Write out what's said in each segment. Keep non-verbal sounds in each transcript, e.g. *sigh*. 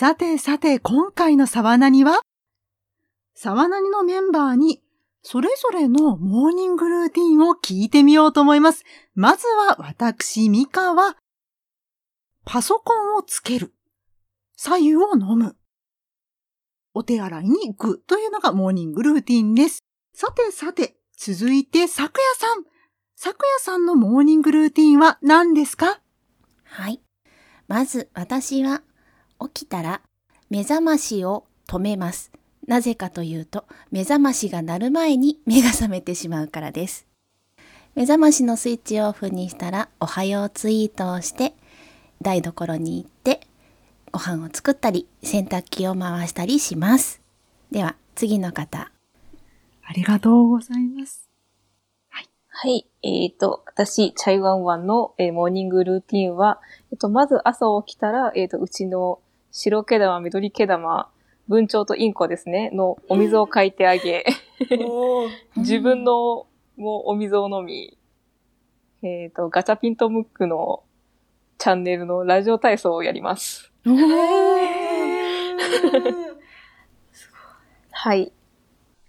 さてさて、今回の沢なには、沢なにのメンバーに、それぞれのモーニングルーティンを聞いてみようと思います。まずは私、ミカは、パソコンをつける。左右を飲む。お手洗いに行くというのがモーニングルーティンです。さてさて、続いて、昨夜さん。昨夜さんのモーニングルーティンは何ですか？はい。まず私は起きたら目覚ましを止めます。なぜかというと目覚ましが鳴る前に目が覚めてしまうからです。目覚ましのスイッチをオフにしたらおはようツイートをして台所に行ってご飯を作ったり洗濯機を回したりします。では次の方。ありがとうございます。はい。えっ、ー、と、私、チャイワンワンの、えー、モーニングルーティンは、えっ、と、まず朝起きたら、えっ、と、うちの白毛玉、緑毛玉、文鳥とインコですね、のお水をかいてあげ、自分のもお水を飲み、えっ、と、ガチャピンとムックのチャンネルのラジオ体操をやります。はい。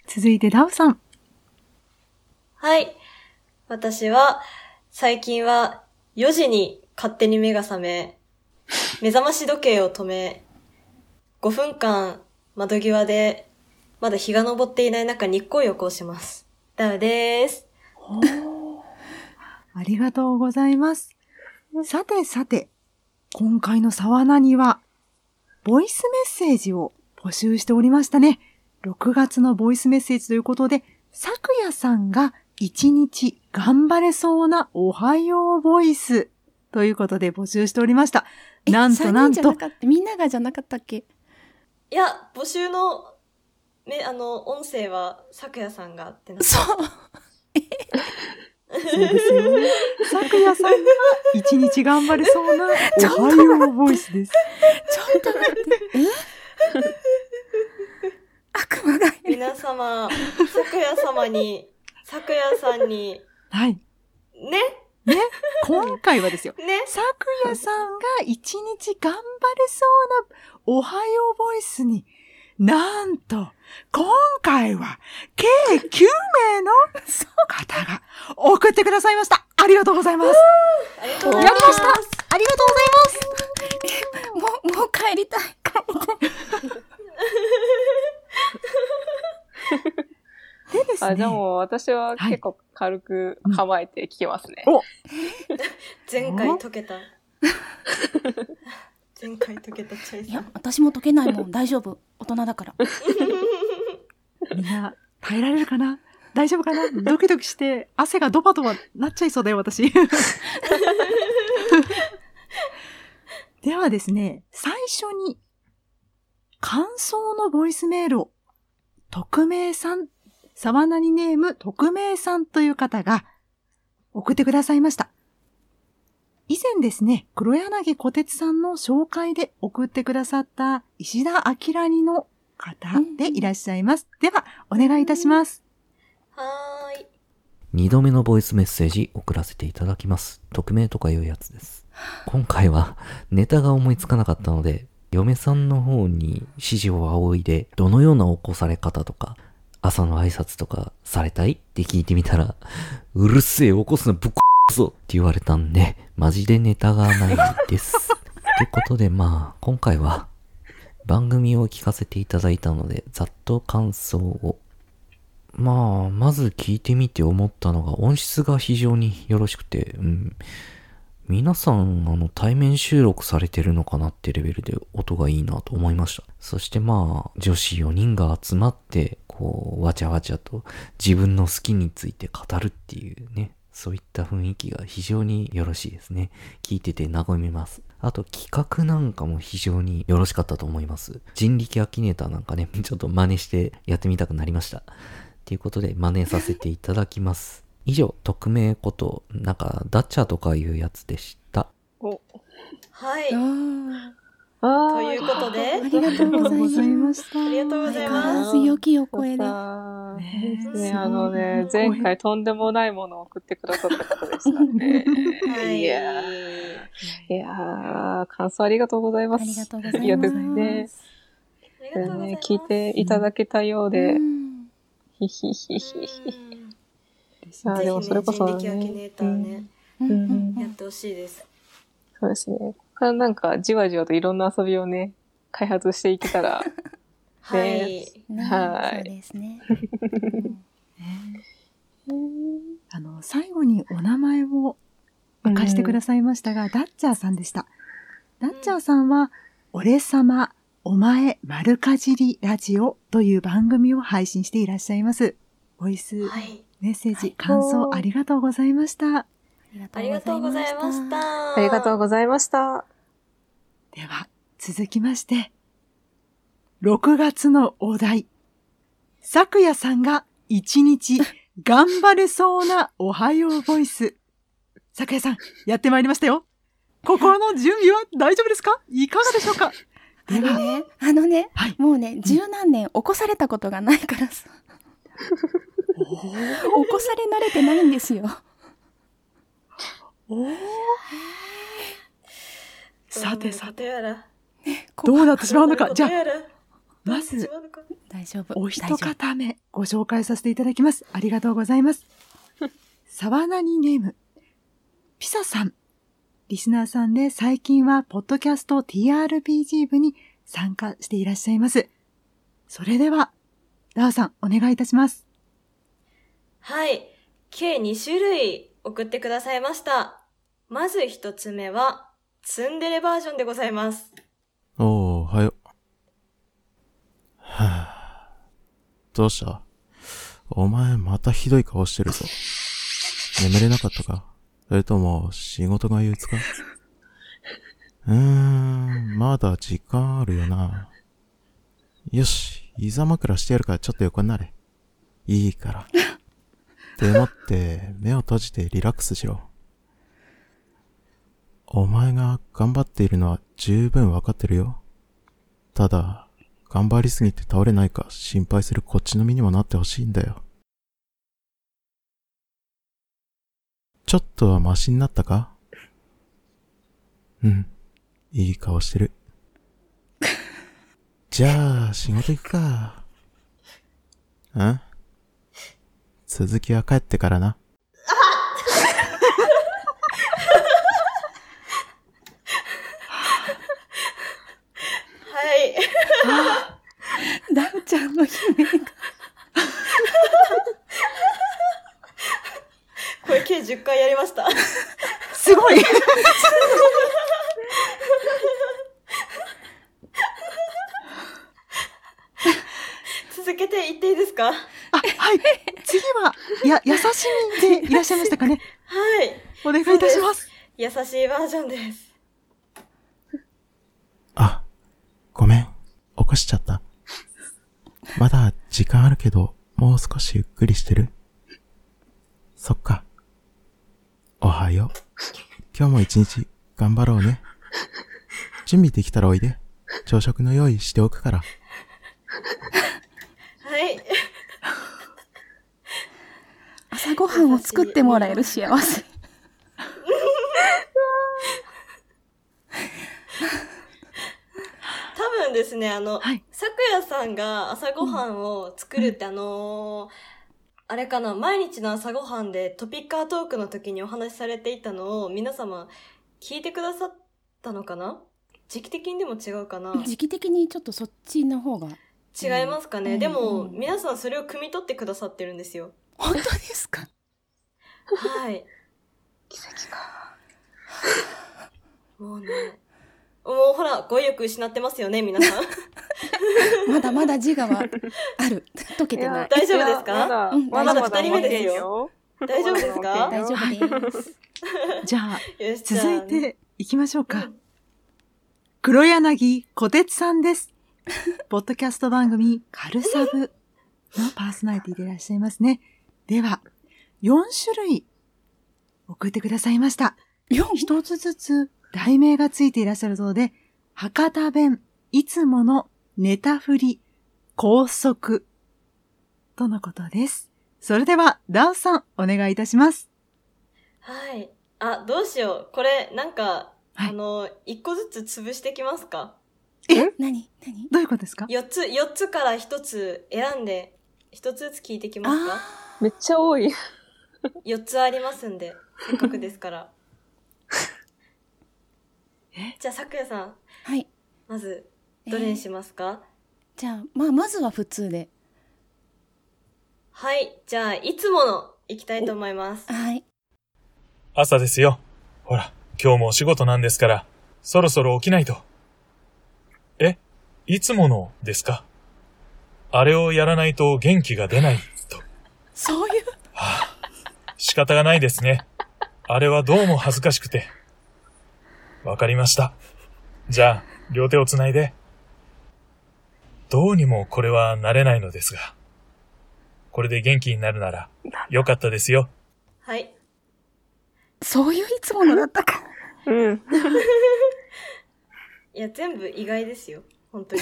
続いてダウさん。はい。私は、最近は4時に勝手に目が覚め、目覚まし時計を止め、5分間窓際で、まだ日が昇っていない中日光浴をします。ダウです。ありがとうございます。さてさて、今回の沢名には、ボイスメッセージを募集しておりましたね。6月のボイスメッセージということで、昨夜さんが一日頑張れそうなおはようボイスということで募集しておりました。なんとなんと。みんながじゃなかったっけ？いや、募集の、ね、あの、音声は、昨夜さんがってなそう。そうですよ。*laughs* 昨夜さんが一日頑張れそうなおはようボイスです。ちょっと待って。え？*laughs* 悪魔がいる。皆様、昨夜様に昨夜さんに。はい。ねね今回はですよ。ね昨夜さんが一日頑張れそうなおはようボイスに、なんと、今回は、計9名の方が送ってくださいました。ありがとうございます。ありがとうございます。やりましたありがとうございます。もう、もう帰りたい。帰りたい。でですね。あ、でも私は結構軽く構えて聞けますね。はいお *laughs* 前回解けた。*laughs* 前回解けたチャイ。いや、私も解けないもん。大丈夫。大人だから。*laughs* みんな、耐えられるかな？大丈夫かな？ドキドキして、汗がドバドバなっちゃいそうだよ、私。ではですね、最初に、感想のボイスメールを、匿名さん沢なりネーム匿名さんという方が送ってくださいました。以前ですね、黒柳小鉄さんの紹介で送ってくださった石田明にの方でいらっしゃいます。では、お願いいたします。はーい。二度目のボイスメッセージ送らせていただきます。匿名とかいうやつです。今回はネタが思いつかなかったので、嫁さんの方に指示を仰いで、どのような起こされ方とか、朝の挨拶とかされたい？って聞いてみたら、*laughs* うるせえ、起こすのぶっこぞって言われたんで、マジでネタがないです。*laughs* ってことでまあ、今回は番組を聞かせていただいたので、ざっと感想を。まあ、まず聞いてみて思ったのが音質が非常によろしくて、うん。皆さん、あの、対面収録されてるのかなってレベルで音がいいなと思いました。そしてまあ、女子4人が集まって、こう、わちゃわちゃと自分の好きについて語るっていうね、そういった雰囲気が非常によろしいですね。聞いてて和みます。あと企画なんかも非常によろしかったと思います。人力アキネーターなんかね、*laughs* ちょっと真似してやってみたくなりました。ということで真似させていただきます。以上、匿名こと、なんか、ダッチャーとかいうやつでした。おはい。ということで、ありがとうございました。ありがとうございます。良きお声で。ねあのね、前回とんでもないものを送ってくださった方でしたね。はい。いやー、いやー、感想ありがとうございます。ありがとうございます。いやですね。聞いていただけたようで、うんひひひひひ。うんあーでもそれこそね、人力アキネーターね、うんうんやってほしいです。そうですね。ここからなんか、じわじわといろんな遊びをね、開発していけたら、*laughs* はい。ねはいそうです *laughs* ね。あの、最後にお名前を明かしてくださいましたが、ダッチャーさんでした。ダッチャーさんは、俺様、お前、丸かじりラジオという番組を配信していらっしゃいます。ボイス、はい。メッセージ、感想ありがとうございました。ありがとうございまし。た。ありがとうございました。では、続きまして、6月のお題。昨夜さんが一日 *laughs* 頑張れそうなおはようボイス。昨夜さん、やってまいりましたよ。心の準備は大丈夫ですか？いかがでしょうか？あのね、あのね、はいもうね、十何年起こされたことがないからさ、*laughs* *laughs* 起こされ慣れてないんですよ。さてさて。どうなってしまうのか。じゃあ、あ、まず、大丈夫。お一方目ご紹介させていただきます。ありがとうございます。*laughs* 沢なにネーム、ピサさん。リスナーさんで最近はポッドキャスト TRPG 部に参加していらっしゃいます。それでは、ダーさんお願いいたします。はい。計2種類送ってくださいました。まず一つ目は、ツンデレバージョンでございます。おー、おはよ。はぁ。どうした？お前またひどい顔してるぞ。眠れなかったか？それとも仕事が憂鬱か？うーん、まだ時間あるよな。よし、いざ枕してやるからちょっと横になれ。いいから。でもって、目を閉じてリラックスしろ。お前が頑張っているのは十分わかってるよ。ただ、頑張りすぎて倒れないか心配するこっちの身にもなってほしいんだよ。ちょっとはマシになったか？うん、いい顔してる。*laughs* じゃあ、仕事行くか。ん？続きは帰ってからな。はい。ダウちゃんの悲鳴が。これ計10回やりました。すごい続けていっていいですか？はい。次は、や、*laughs* 優しみでいらっしゃいましたかね？い。お願いいたします。優しいバージョンです。あ、ごめん。起こしちゃった。まだ時間あるけど、もう少しゆっくりしてる？そっか。おはよう。今日も一日頑張ろうね。準備できたらおいで。朝食の用意しておくから。はい。朝ごはんを作ってもらえる幸せ。*laughs* 多分ですね、あの、はい咲夜さんが朝ごはんを作るって、あのーあれかな、毎日の朝ごはんでトピッカートークの時にお話しされていたのを皆様聞いてくださったのかな？時期的にでも違うかな？時期的にちょっとそっちの方が。違いますかね、うんでも、うん皆さんそれを汲み取ってくださってるんですよ。本当ですか？はい。奇跡か。もうね。もうほら、語彙力失ってますよね、皆さん。*laughs* まだまだ自我はある。解けてない。大丈夫ですか？まだ、うんまだまだ二人目ですよよ。大丈夫ですか？大丈夫です。じゃあ、続いて行きましょうか。うん黒柳小鉄さんです。ポッドキャスト番組、カルサブのパーソナリティでいらっしゃいますね。では、4種類送ってくださいました。四一つずつ題名がついていらっしゃるそうで、博多弁、いつものネタ振り、高速とのことです。それでは、ダウさん、お願いいたします。はい。あ、どうしよう。これ、なんか、はいあの、一個ずつ潰してきますか？何？何？どういうことですか？四つ、四つから一つ選んで、一つずつ聞いてきますか？めっちゃ多い。四つありますんで、せっかくですから。*laughs* じゃあ、さくやさん、はい。まず、どれにしますか、じゃあ、まあ、まずは普通で。はい。じゃあ、いつもの、いきたいと思います。はい。朝ですよ。ほら、今日もお仕事なんですから、そろそろ起きないと。え？いつものですか？あれをやらないと元気が出ないと。そういう。仕方がないですね。あれはどうも恥ずかしくて。わかりました。じゃあ、両手をつないで。どうにもこれは慣れないのですが。これで元気になるなら、よかったですよ。はい。そういういつものだったか。うん。いや、全部意外ですよ。本当に。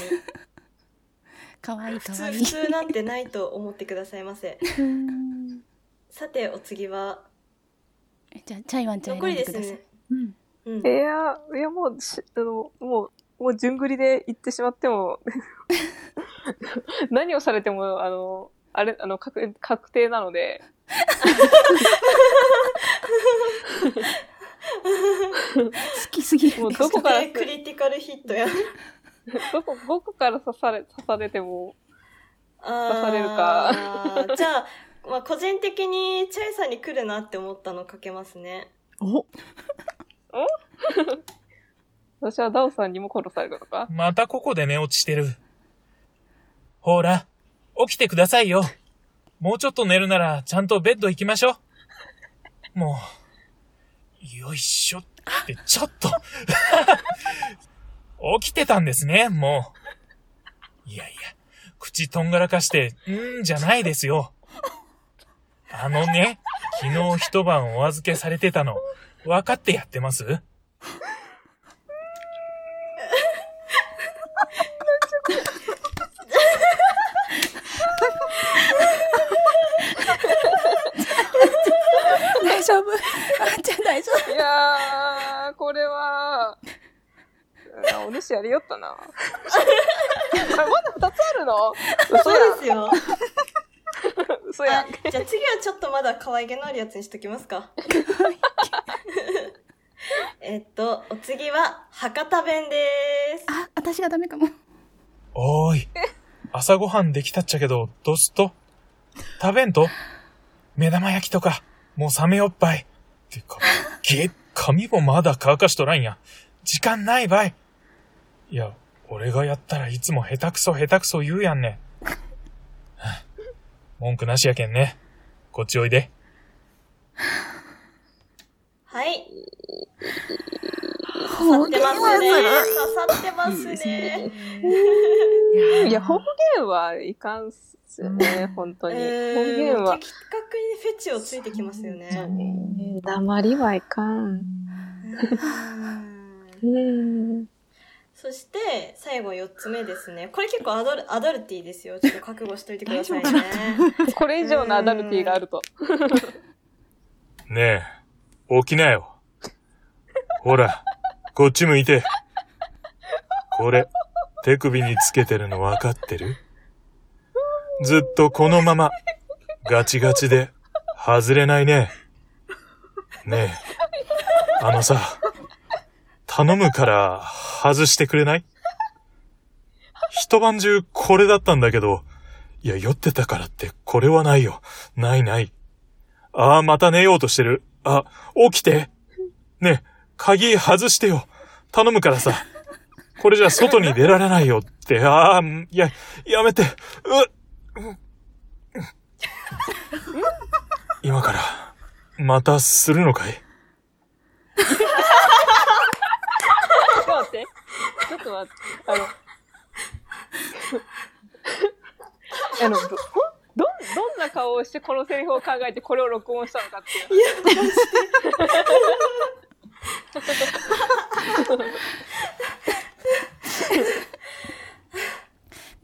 かわいい普通、かわいい普。通なんてないと思ってくださいませ。*laughs* さて、お次は、じゃあ、チャイワンちゃん残り選んでください。ですね。うん。うんい。や、いやもうし、あの、もう、もう順繰りで行ってしまっても、*laughs* 何をされても、あの、あれ、あの、確確定なので、好きすぎるもうどこから、クリティカルヒットや。*laughs* どこ、どこから刺され、刺されても、あ刺されるかー *laughs* じゃあ、まあ、個人的にチャイさんに来るなって思ったのかけますね。お、*laughs* 私はダオさんにも殺されるのか？またここで寝落ちしてる。ほら、起きてくださいよ。もうちょっと寝るなら、ちゃんとベッド行きましょう。もう、よいしょって、ちょっと。起きてたんですね、もう。いやいや、口とんがらかして、んーじゃないですよ。あのね、昨日一晩お預けされてたの、分かってやってます？大丈夫。あんちゃん大丈夫。いやー、これは、あお主やりよったな。*laughs* あまだ二つあるの？嘘そうやんですよ。嘘やん。あじゃあ次はちょっとまだ可愛げのあるやつにしときますか。*laughs* えっと、お次は博多弁です。あ、私がダメかも。おーい。朝ごはんできたっちゃけど、どうすっと？食べんと？目玉焼きとか、もう冷めよっぱい。てか、げ、髪もまだ乾かしとらんや。時間ないばい。いや、俺がやったらいつも下手くそ下手くそ言うやんね。は *laughs* あ文句なしやけんね。こっちおいで。はい。刺さってますね。刺さってますね。いや、方言はいかんっすよね、本当に。方えー、言は。的確にフェチをついてきますよね。えー黙りはいかん。うん *laughs* そして、最後4つ目ですね。これ結構アダルアダルティーですよ。ちょっと覚悟しといてくださいね。*laughs* これ以上のアダルティがあると。ねえ、起きなよ。ほら、こっち向いて。これ、手首につけてるの分かってる？ずっとこのまま、ガチガチで、外れないね。ねえ、あのさ、頼むから、外してくれない？一晩中これだったんだけど、いや、酔ってたからって、これはないよ。ないない。ああ、また寝ようとしてる。あ、起きて。ねえ、鍵外してよ。頼むからさ。これじゃ外に出られないよって。ああ、いや、やめて。う今から、またするのかいちょっと待って。ちょっと待って。あの、*laughs* あの、ど、ど、どんな顔をしてこのセリフを考えてこれを録音したのかっていう。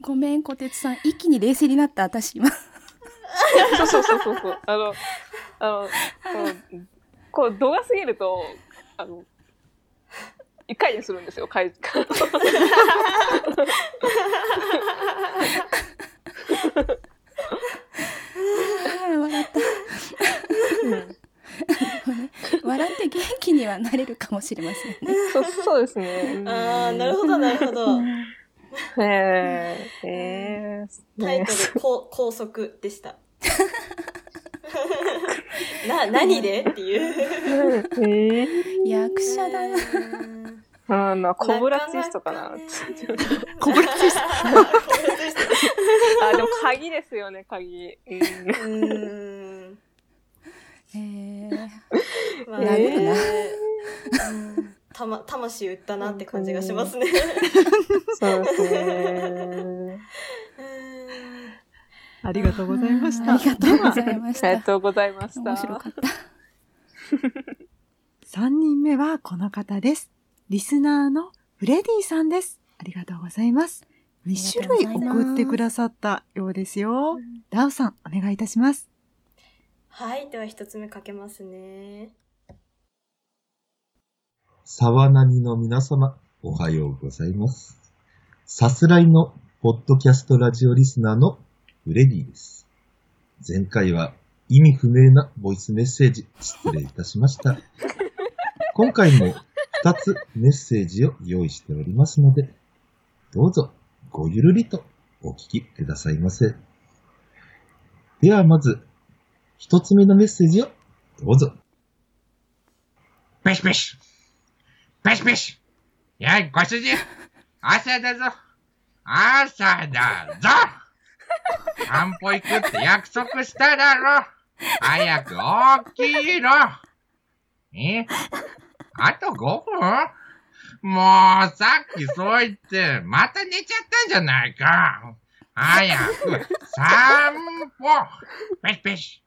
*laughs* ごめん、小鉄さん。一気に冷静になった、私今。そうそうそうそうそう。あの、あの、こう、こう度が過ぎると、あの、一回でするんですよ、回。あ *laughs* ー笑った。笑って元気にはなれるかもしれませんね。そうそうですね。あー、なるほど、なるほど。へえ、へえ。タイトル、こう高速でした。*laughs* な、何で？っていう。へえ。役者だな。あの、コブラツイストかな。なかなかねこぼれてした。*laughs* あ、でも鍵ですよね、鍵。うんうーん。*laughs* えー、まあ殴るなうんたま、魂売ったなって感じがしますね。そうですね。うんありがとうございました。ありがとうございました。ありがとうございました。面白かった。*laughs* 3人目はこの方です。リスナーのフレディさんです。ありがとうございます。2種類送ってくださったようですよ。ダウさん、お願いいたします。はい、では一つ目かけますね。沢なにの皆様、おはようございます。さすらいのポッドキャストラジオリスナーのフレディです。前回は意味不明なボイスメッセージ失礼いたしました。*laughs* 今回も2つメッセージを用意しておりますので、どうぞごゆるりとお聞きくださいませ。ではまず、1つ目のメッセージをどうぞ。ペシペシ。ペシペシ。やい、ご主人。朝だぞ。朝だぞ。散歩行くって約束しただろ。早く起きろ。え？あと5分？もう、さっきそう言って、また寝ちゃったんじゃないか。早く、散歩。ペシペシ。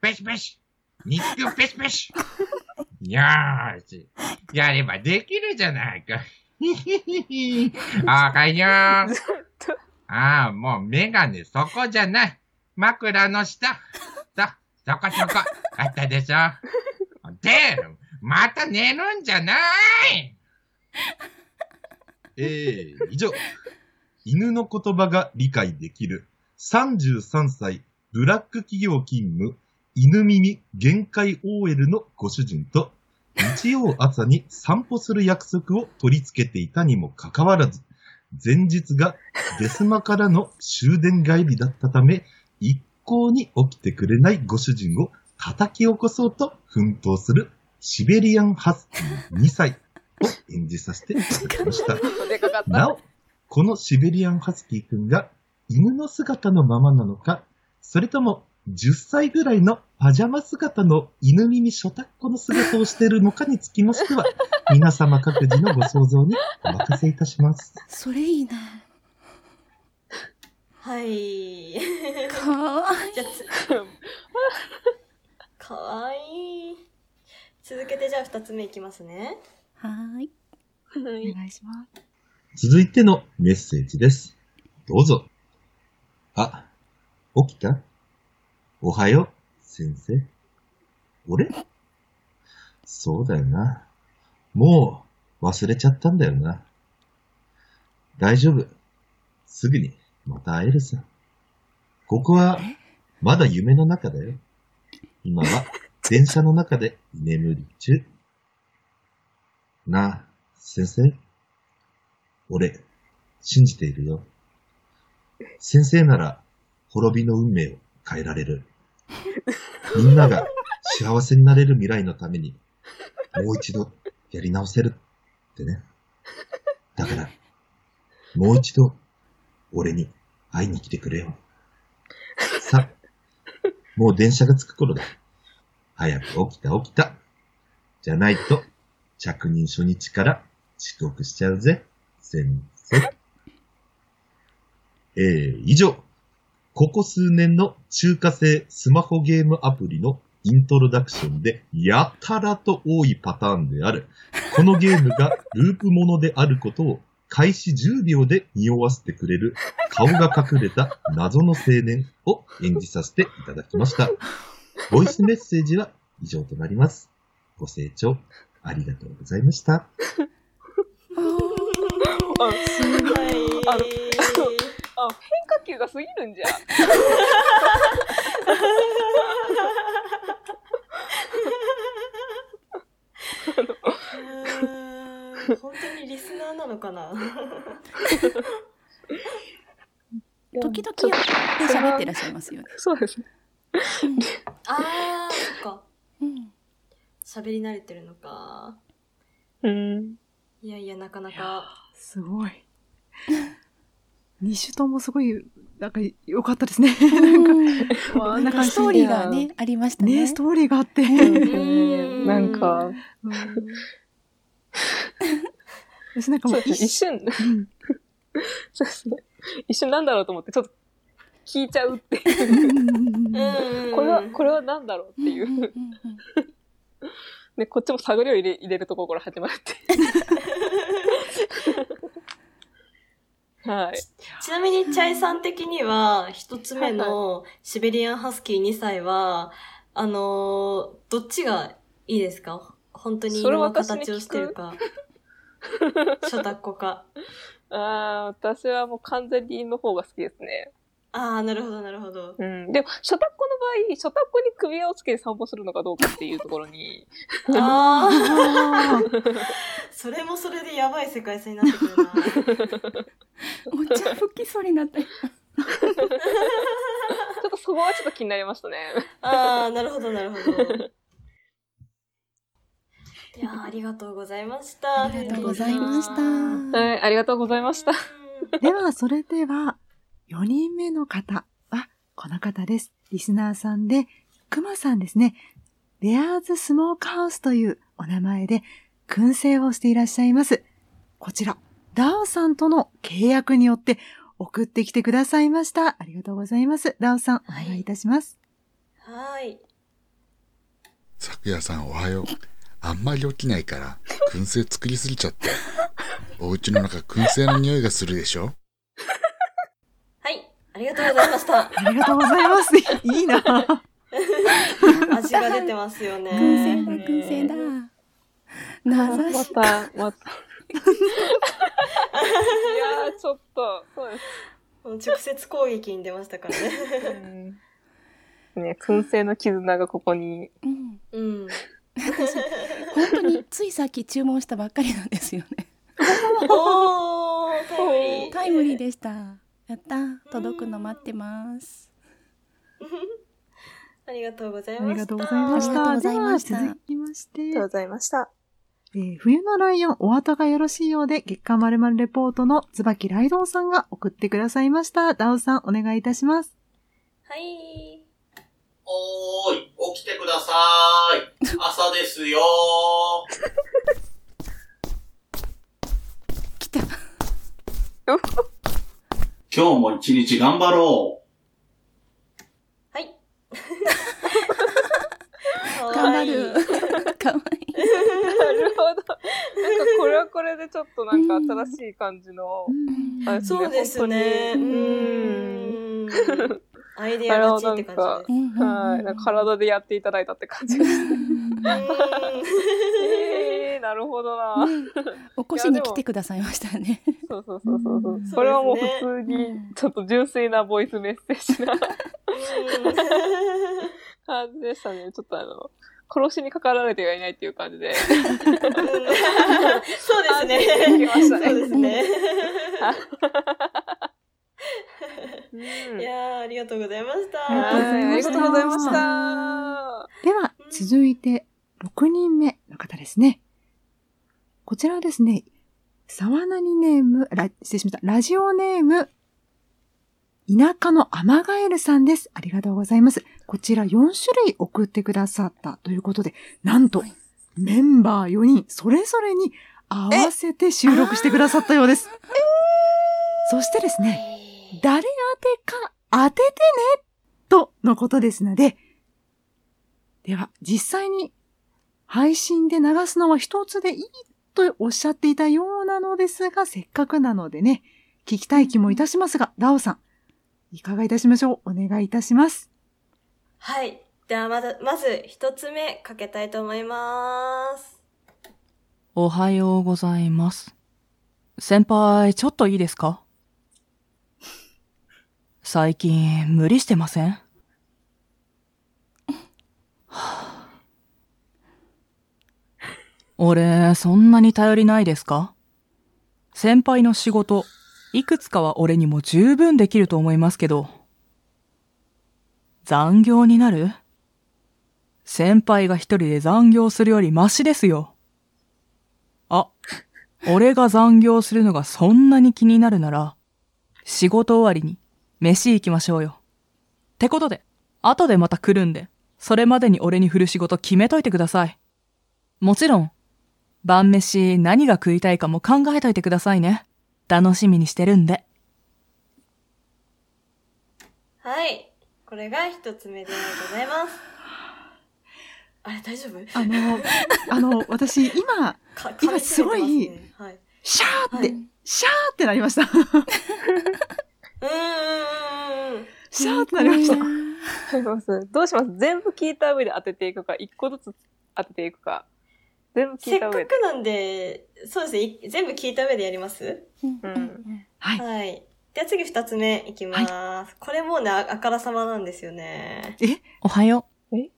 ペシペシ。日記をペシペシ。よーし。やればできるじゃないか。ひひひひ。おはよう。ああ、もうメガネそこじゃない。枕の下。そ、そこそこ。あったでしょ？で、また寝るんじゃない！*laughs* えー、以上。犬の言葉が理解できる。33歳ブラック企業勤務。犬耳限界 OL のご主人と。日曜朝に散歩する約束を取り付けていたにもかかわらず。前日がデスマからの終電帰りだったため一向に起きてくれないご主人を叩き起こそうと奮闘する。シベリアンハスキー2歳を演じさせていただきました。*laughs* なお、このシベリアンハスキーくんが犬の姿のままなのか、それとも10歳ぐらいのパジャマ姿の犬耳ショタッコの姿をしているのかにつきましては、*laughs* 皆様各自のご想像にお任せいたします。それいいな。はい。かわいい。*laughs* かわいい。続けてじゃあ二つ目いきますね。はーい。お願いします。続いてのメッセージです。どうぞ。あ、起きた？おはよう、先生。俺？そうだよな。もう忘れちゃったんだよな。大丈夫。すぐにまた会えるさ。ここはまだ夢の中だよ。今は電車の中で居眠り中。なあ、先生。俺、信じているよ。先生なら、滅びの運命を変えられる。みんなが幸せになれる未来のために、もう一度やり直せるってね。だから、もう一度、俺に会いに来てくれよ。さ、もう電車が着く頃だ。早く起きた起きた。じゃないと、着任初日から遅刻しちゃうぜ。先生。えー、以上。ここ数年の中華製スマホゲームアプリのイントロダクションでやたらと多いパターンである。このゲームがループものであることを開始10秒で匂わせてくれる顔が隠れた謎の青年を演じさせていただきました。ボイスメッセージは以上となります。ご清聴ありがとうございました。あはい。あのあ、変化球が過ぎるんじゃ。本当にリスナーなのかな？時々喋ってらっしゃいますよね。そうですね。あー、そっか。うん。喋り慣れてるのか。うん。いやいや、なかなか。すごい。二種ともすごい、なんか良かったですね。なんか、わあなんかストーリーがね、ありましたね。ね、ストーリーがあって。んなんか、うん私なんかもそううですね、一瞬、うんそうですね。一瞬なんだろうと思って、ちょっと聞いちゃうっていう。うんこれは、これはなんだろうっていう。で、こっちも探りを入れ入れるところから始まるって。はい。ちなみに、チャイさん的には、一つ目のシベリアンハスキー2歳は、あのーどっちがいいですか？本当にそれ色の形をしてるか。*laughs* 初タっ子か。ああ、私はもう完全にの方が好きですね。ああ、なるほど、なるほど。うん。でも、初タッコの場合、初タッコに首輪をつけて散歩するのかどうかっていうところに、ああ、*laughs* それもそれでやばい世界線になってくるな。お茶吹きそうになった。*laughs* ちょっとそこはちょっと気になりましたね。ああ、なるほど、なるほど。*laughs* いやーありがとうございました。ありがとうございました。うんはい、ありがとうございました。では、それでは、4人目の方は、この方です。リスナーさんで、くまさんですね。ベアーズスモークハウスというお名前で、燻製をしていらっしゃいます。こちら、ダオさんとの契約によって送ってきてくださいました。ありがとうございます。ダオさん、お願いいたします。はい。昨夜さんおはよう。あんまり起きないから、燻製作りすぎちゃって。お家の中燻製の匂いがするでしょ？はい。ありがとうございました。ありがとうございます。*laughs* いいな。味が出てますよね。燻製だ、燻製だ。名指し。また、また。いやー、ちょっと、そうです。もう直接攻撃に出ましたからね。うんね、燻製の絆がここに。うん。うん。本当についさっき注文したばっかりなんですよね。*laughs* おー、タイムリー。タイムリーでした。やった。届くの待ってます。*laughs* ありがとうございあました。りがとうございました。ありがとうございましたでは続きまして、ありがとうございました。えー冬のライオン、お後がよろしいようで、月刊まるまるレポートの椿ライドウさんが送ってくださいました。ダウさん、お願いいたします。はい。おーい、起きてくださーい。朝ですよ来た。ー。今日も一日頑張ろは *laughs* い。頑張る。かわいい。なるほど。なんかこれはこれでちょっとなんか新しい感じの、あれそうですね。アイデア勝ちって感じです。はい。なんか体でやっていただいたって感じです。えー、なるほどな。起こしに来てくださいましたね。そうそうそうそうそう。んこれはもう普通に、ちょっと純粋なボイスメッセージな感じでしたね。ちょっとあの、殺しにかかられてはいないっていう感じで。そうですね。できましたねそうですね。うんいやー、ありがとうございました。はいありがとうございました。では、続いて、6人目の方ですね。こちらですね、沢なにネーム、ラ失礼しました。ラジオネーム、田舎のアマガエルさんです。ありがとうございます。こちら4種類送ってくださったということで、なんと、メンバー4人、それぞれに合わせて収録してくださったようです。そしてですね、誰宛てか当ててねとのことですので、では、実際に配信で流すのは一つでいいとおっしゃっていたようなのですが、せっかくなのでね、聞きたい気もいたしますが、ラオさん、いかがいたしましょう？お願いいたします。はい。ではまず、まず一つ目かけたいと思います。おはようございます。先輩、ちょっといいですか？最近、無理してませんはあ俺、そんなに頼りないですか？先輩の仕事、いくつかは俺にも十分できると思いますけど。残業になる？先輩が一人で残業するよりマシですよ。あ、俺が残業するのがそんなに気になるなら、仕事終わりに飯行きましょうよ。ってことで、後でまた来るんで、それまでに俺に振る仕事決めといてください。もちろん、晩飯何が食いたいかも考えといてくださいね。楽しみにしてるんで。はい。これが一つ目でございます。*laughs* あれ、大丈夫？あの、あの、私、今、か今すごい、はい。シャーって、シャーってなりました。うーん。シャーってなりました。*laughs* どうします？全部聞いた上で当てていくか、一個ずつ当てていくか。全部聞せっかいた上で。くなんで、そうですね。い全部聞いた上でやります？うん。はい。はい。では次二つ目いきます。これもうね、ああからさまなんですよね。えおはよう。え？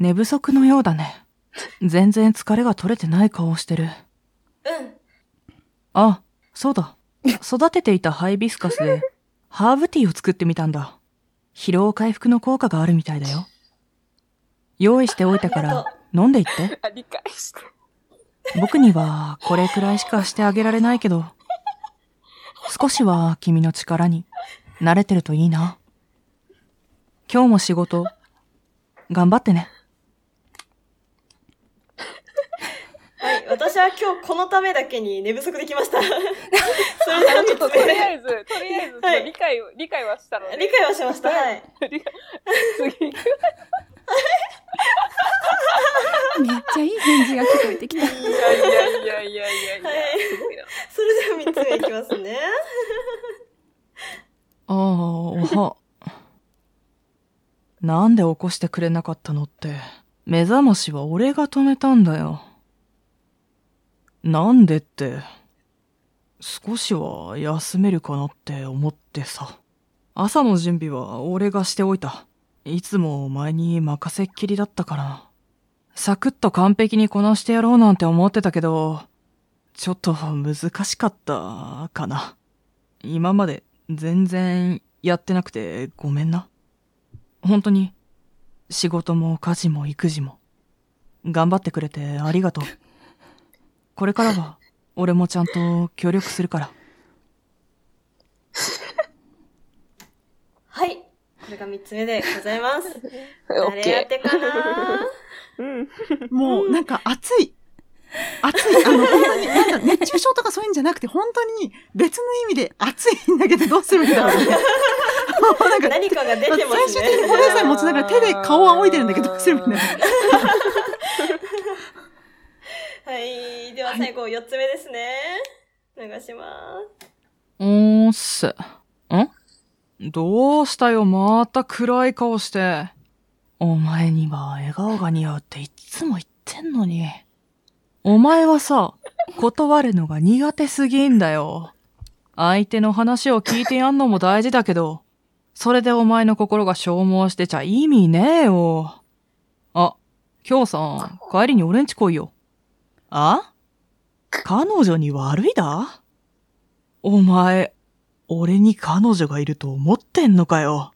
寝不足のようだね。全然疲れが取れてない顔をしてる。うん。あ、そうだ。育てていたハイビスカスで、*laughs* ハーブティーを作ってみたんだ。疲労回復の効果があるみたいだよ。用意しておいたから、飲んでいって。あ、*laughs* 理解して。僕には、これくらいしかしてあげられないけど、少しは君の力に慣れてるといいな。今日も仕事、頑張ってね。はい。私は今日このためだけに寝不足できました。*laughs* それではちょっと、とりあえず、とりあえず、はい理解を、理解はしたので。理解はしました。はい。*laughs* 次。*laughs* めっちゃいい返事が聞こえてきた。いやいやいやいやいやいや、はいすごいな。それでは三つ目いきますね。*laughs* ああ、おは。なんで起こしてくれなかったのって、目覚ましは俺が止めたんだよ。なんでって、少しは休めるかなって思ってさ。朝の準備は俺がしておいた。いつもお前に任せっきりだったから。サクッと完璧にこなしてやろうなんて思ってたけど、ちょっと難しかったかな。今まで全然やってなくてごめんな。本当に仕事も家事も育児も頑張ってくれてありがとう。これからは俺もちゃんと協力するから。はい。これが三つ目でございます。*laughs* 誰ケ当てかな？ー。*laughs* うん。もう、なんか暑い。暑い。あの、本当に、なんか熱中症とかそういうんじゃなくて、本当に別の意味で暑いんだけど、どうするんだろうね。*laughs* もうなんか、何かが出てますね。最終的に保冷剤持ちながら手で顔を仰いでるんだけど、どうするんだろはい。では最後、四つ目ですね。お願いします。おーっす。ん？どうしたよ、また暗い顔して。お前には笑顔が似合うっていっつも言ってんのに。お前はさ、断るのが苦手すぎんだよ。相手の話を聞いてやんのも大事だけど、それでお前の心が消耗してちゃ意味ねえよ。あ、今日さん、帰りに俺んち来いよ。あ？彼女に悪いだ？お前、俺に彼女がいると思ってんのかよ。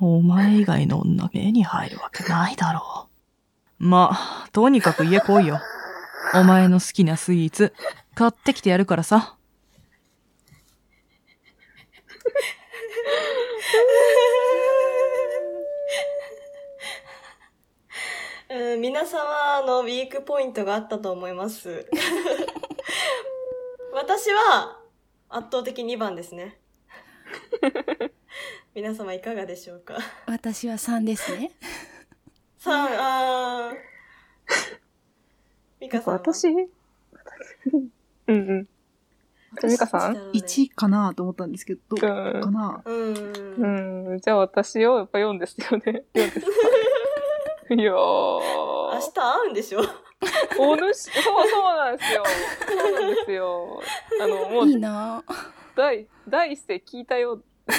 お前以外の女目に入るわけないだろう。まあ、とにかく家来いよ。お前の好きなスイーツ、買ってきてやるからさ。うん、皆様のウィークポイントがあったと思います。*laughs* 私は圧倒的2番ですね。*laughs* 皆様いかがでしょうか？私は3ですね。?3、あー。ミカさんは。私？*laughs* うんうん。じゃあミカさん？1かなと思ったんですけど、どううんかな？うん。うん。じゃあ私をやっぱ4ですよね。4ですか。*laughs* いやー。明日会うんでしょ？*laughs* お主、*laughs* そうそうなんですよ。そうなんですよ。あの、もう、いいな第、第一声聞いたよ。*laughs*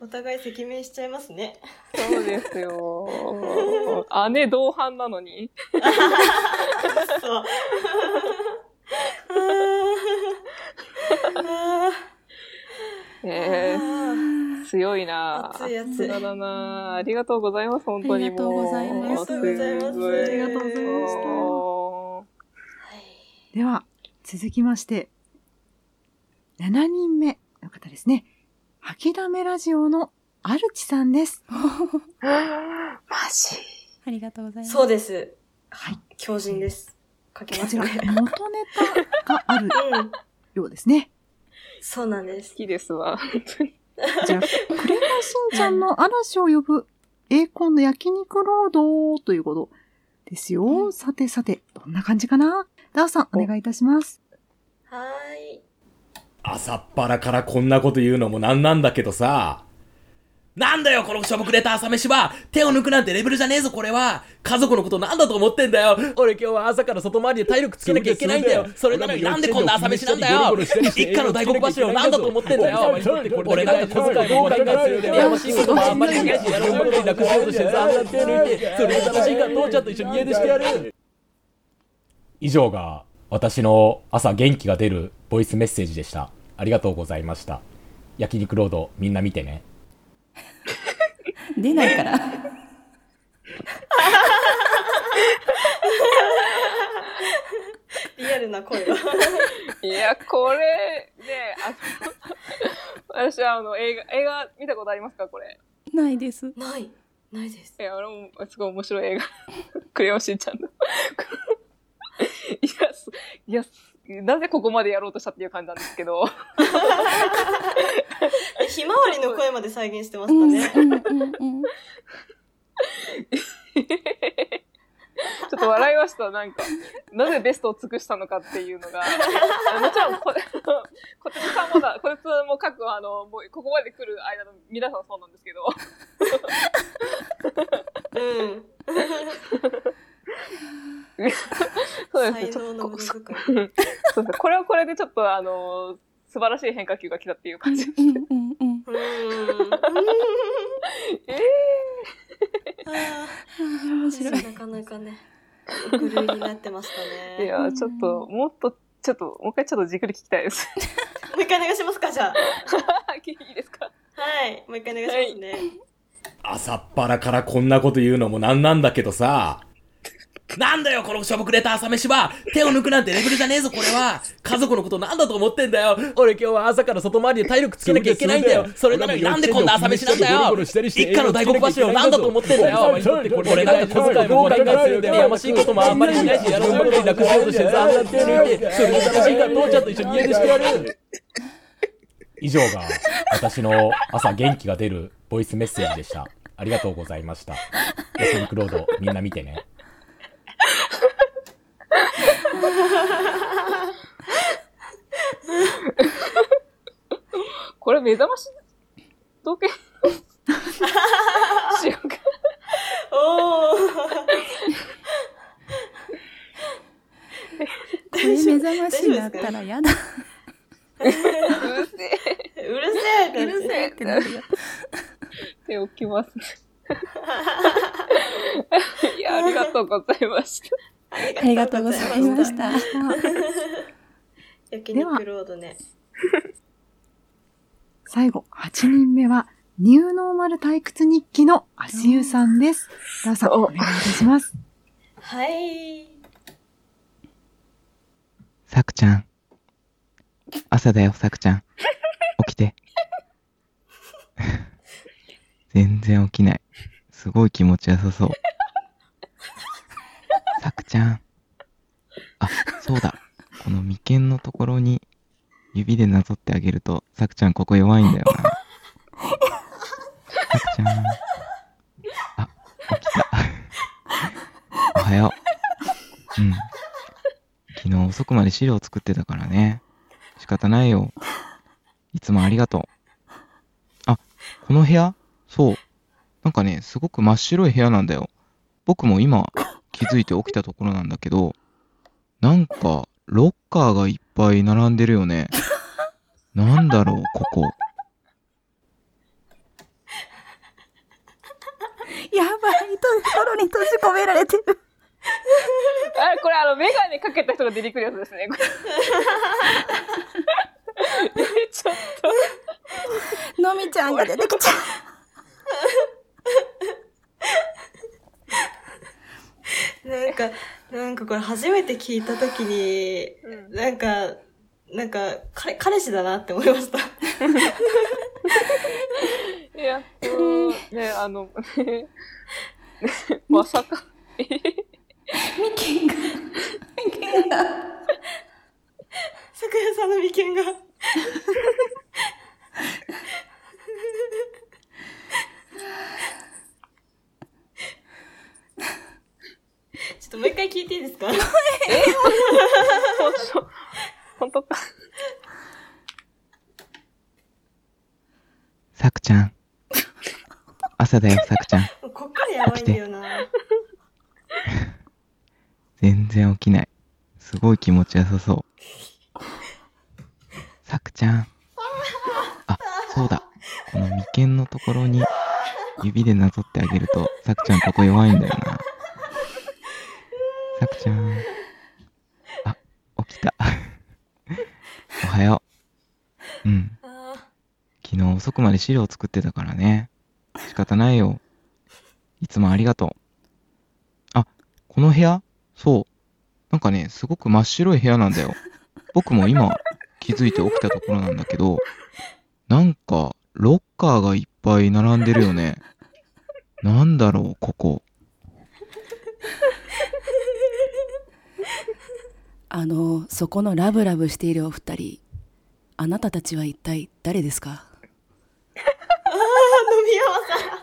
お互い赤面しちゃいますね。そうですよ。姉同伴なのに。そう。えー、強いな熱い熱いさすがだなありがとうございます、本当にもう。ありがとうございますありがとうございます。ありがとうございましたでは、続きまして、7人目の方ですね。吐きだめラジオのアルチさんです。*laughs* マジありがとうございます。そうです。はい。強靭です。書きまこちら、すね。元ネタがあるうん。ようですね。そうなんです。好きですわ。じゃあ、*laughs* クレヨンしんちゃんの嵐を呼ぶ栄光の焼肉ロードということですよ。さてさて、どんな感じかな？ダオさん、お願いいたします。はーい。朝っぱらからこんなこと言うのもなんなんだけどさ。なんだよ、このしょぼくれた朝飯は。手を抜くなんてレベルじゃねえぞ、これは。家族のことなんだと思ってんだよ。俺今日は朝から外回りで体力つけなきゃいけないんだよ。それなのになんでこんな朝飯なんだよ。一家の大黒柱をなんだと思ってんだよ。俺なんか小遣いももらいがする羨ましい。こともあんまりやるばっかりなくしようとしてさいてそれで楽しいから父ちゃんと一緒に。家出してやる以上が私の朝元気が出るボイスメッセージでした。ありがとうございました。焼肉ロードみんな見てね出ないから。リアルな声が。いや、これ、ね、あの、私はあの、映画、映画見たことありますかこれ？ないです。ない。ないです。いや、俺も、すごい面白い映画。*laughs* クレヨンしんちゃんの。*laughs* いや、すいや、すなぜここまでやろうとしたっていう感じなんですけど。え *laughs* ひまわりの声まで再現してましたね。*laughs* ちょっと笑いました、なんか。なぜベストを尽くしたのかっていうのが。あもちろんこ、こてつさんもだ、こてつも各、あの、もう、ここまで来る間の皆さんそうなんですけど。うん。*laughs* そうですね。ちょっとこ *laughs* そうですね。これはこれでちょっと、あの、素晴らしい変化球が来たっていう感じ。*laughs* *laughs* え面白い。なかなかね、狂いになってましたー、いね。や、ちょっと、もっと、ちょっと、もう一回ちょっとじっくり聞きたいです。もう一回お願いしますか、じゃあ。いいですか？はい。もう一回お願いしますね。朝っぱらからこんなこと言うのもなんなんだけどさ。なんだよ、このしょぼくれた朝飯は。手を抜くなんてレベルじゃねえぞ、これは。家族のことなんだと思ってんだよ。俺今日は朝から外回りで体力つけなきゃいけないんだよ。それなのになんでこんな朝飯なんだよ。一家の大黒柱をなんだと思ってんだよ。俺なんか小遣いももらいがする羨ましいこともあんまりしないしやるばっかりなくしよう。としてさそれで。楽しいから父ちゃんと一緒に家出してやる。以上が私の朝元気が出るボイスメッセージでした。ありがとうございました。焼肉ロードみんな見てね。*laughs* これ目覚まし時計？*laughs* しようか。おー。これ目覚ましになったらやだ。*laughs* うるせえ。うるせえうるせえってなるよ。手置きます。いや、ありがとうございました。ありがとうございました。*laughs* 焼肉ロードね。最後、8人目は、ニューノーマル退屈日記の足湯さんです。どうぞ、お願いいたします。はい。さくちゃん。朝だよ、さくちゃん。起きて。全然起きない。すごい気持ちよさそう。さくちゃん。あ、そうだ。この眉間のところに指でなぞってあげると、さくちゃんここ弱いんだよな。さくちゃん。あ、起きた。おはよう。うん。昨日遅くまで資料作ってたからね。仕方ないよ。いつもありがとう。あ、この部屋？そう。なんかね、すごく真っ白い部屋なんだよ。僕も今気づいて起きたところなんだけど、なんかロッカーがいっぱい並んでるよね。*laughs* なんだろう、ここ。やばい、ところに閉じ込められてる。あれ、これあの、メガネかけた人が出てくるやつですね。これ *laughs* ちょっと。*laughs* のみちゃんが出てきちゃなんか、なんかこれ初めて聞いたときに、なんか、なんか、彼、彼氏だなって思いました。*laughs* いや、うんね、あの、ね、*laughs* まさか、えミケンが、ミケンが、*laughs* 咲夜さんの眉間が。ちょっともう一回聞いていいですか？え？本当本当か。さくちゃん。朝だよ、さくちゃん。こっからやばいんだよな。全然起きない。すごい気持ちよさそう。さくちゃん。あ、そうだ。この眉間のところに指でなぞってあげると、さくちゃんここ弱いんだよな。さくちゃん。あ、起きた。おはよう。うん。昨日遅くまで資料作ってたからね。仕方ないよ。いつもありがとう。あ、この部屋？そう。なんかね、すごく真っ白い部屋なんだよ。僕も今気づいて起きたところなんだけど、なんかロッカーがいっぱい並んでるよね。なんだろう、ここ。あの、そこのラブラブしているお二人、あなたたちは一体誰ですか？ああ、飲み山さん。